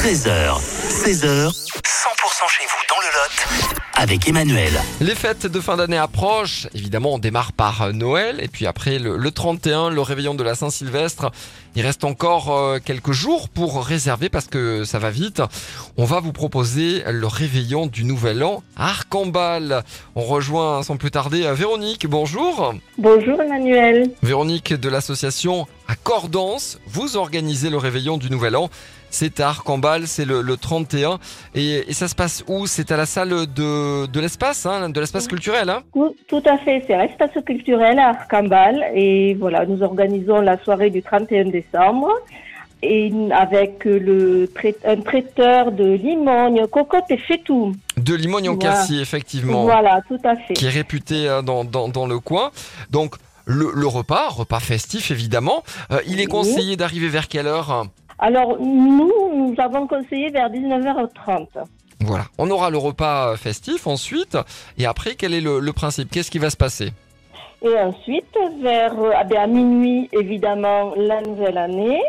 13h, 16h, 100% chez vous dans le Lot avec Emmanuel. Les fêtes de fin d'année approchent. Évidemment, on démarre par euh, Noël et puis après le, le 31, le réveillon de la Saint-Sylvestre. Il reste encore euh, quelques jours pour réserver parce que ça va vite. On va vous proposer le réveillon du Nouvel An à Arcambal. On rejoint sans plus tarder euh, Véronique. Bonjour. Bonjour Emmanuel. Véronique de l'association Accordance. Vous organisez le réveillon du Nouvel An. C'est à Arcambal, c'est le, le 31. Et, et ça se passe où? C'est à la salle de, de l'espace, hein, de l'espace culturel. Hein? Tout, tout à fait, c'est l'espace culturel à Arcambal et voilà, nous organisons la soirée du 31 décembre et avec le un traiteur de limogne, cocotte et faitout. de Limogne en Voilà. Quercy, effectivement, Voilà, tout à fait. qui est réputé euh, dans, dans, dans le coin. Donc, le, le repas, repas festif évidemment, euh, il est conseillé d'arriver vers quelle heure Alors nous, nous avons conseillé vers 19h30. Voilà, on aura le repas festif ensuite, et après, quel est le, le principe? Qu'est-ce qui va se passer? Et ensuite, vers euh, ah ben, à minuit, évidemment, la nouvelle année.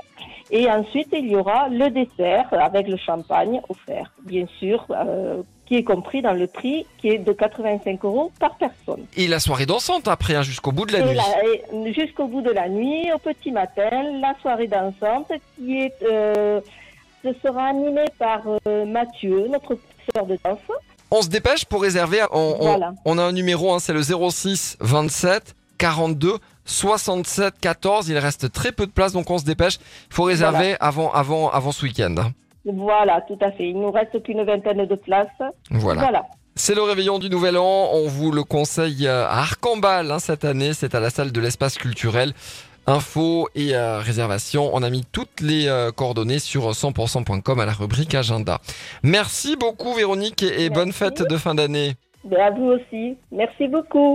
Et ensuite, il y aura le dessert avec le champagne offert, bien sûr, euh, qui est compris dans le prix qui est de 85 euros par personne. Et la soirée dansante après, hein, jusqu'au bout de la et nuit. jusqu'au bout de la nuit, au petit matin, la soirée dansante qui est, euh, ce sera animée par euh, Mathieu, notre professeur de danse. On se dépêche pour réserver. On, on- Voilà. on a un numéro, hein, c'est le 06 27 42 67 14. Il reste très peu de place, donc on se dépêche. Il faut réserver avant, avant, avant ce week-end. Voilà, tout à fait. Il nous reste qu'une vingtaine de places. Voilà. voilà. C'est le réveillon du Nouvel An. On vous le conseille euh, à Arcambal hein, cette année. C'est à la salle de l'espace culturel. Info et euh, réservation. On a mis toutes les euh, coordonnées sur 100%.com à la rubrique agenda. Merci beaucoup Véronique et, et bonne fête de fin d'année. Ben, à vous aussi. Merci beaucoup.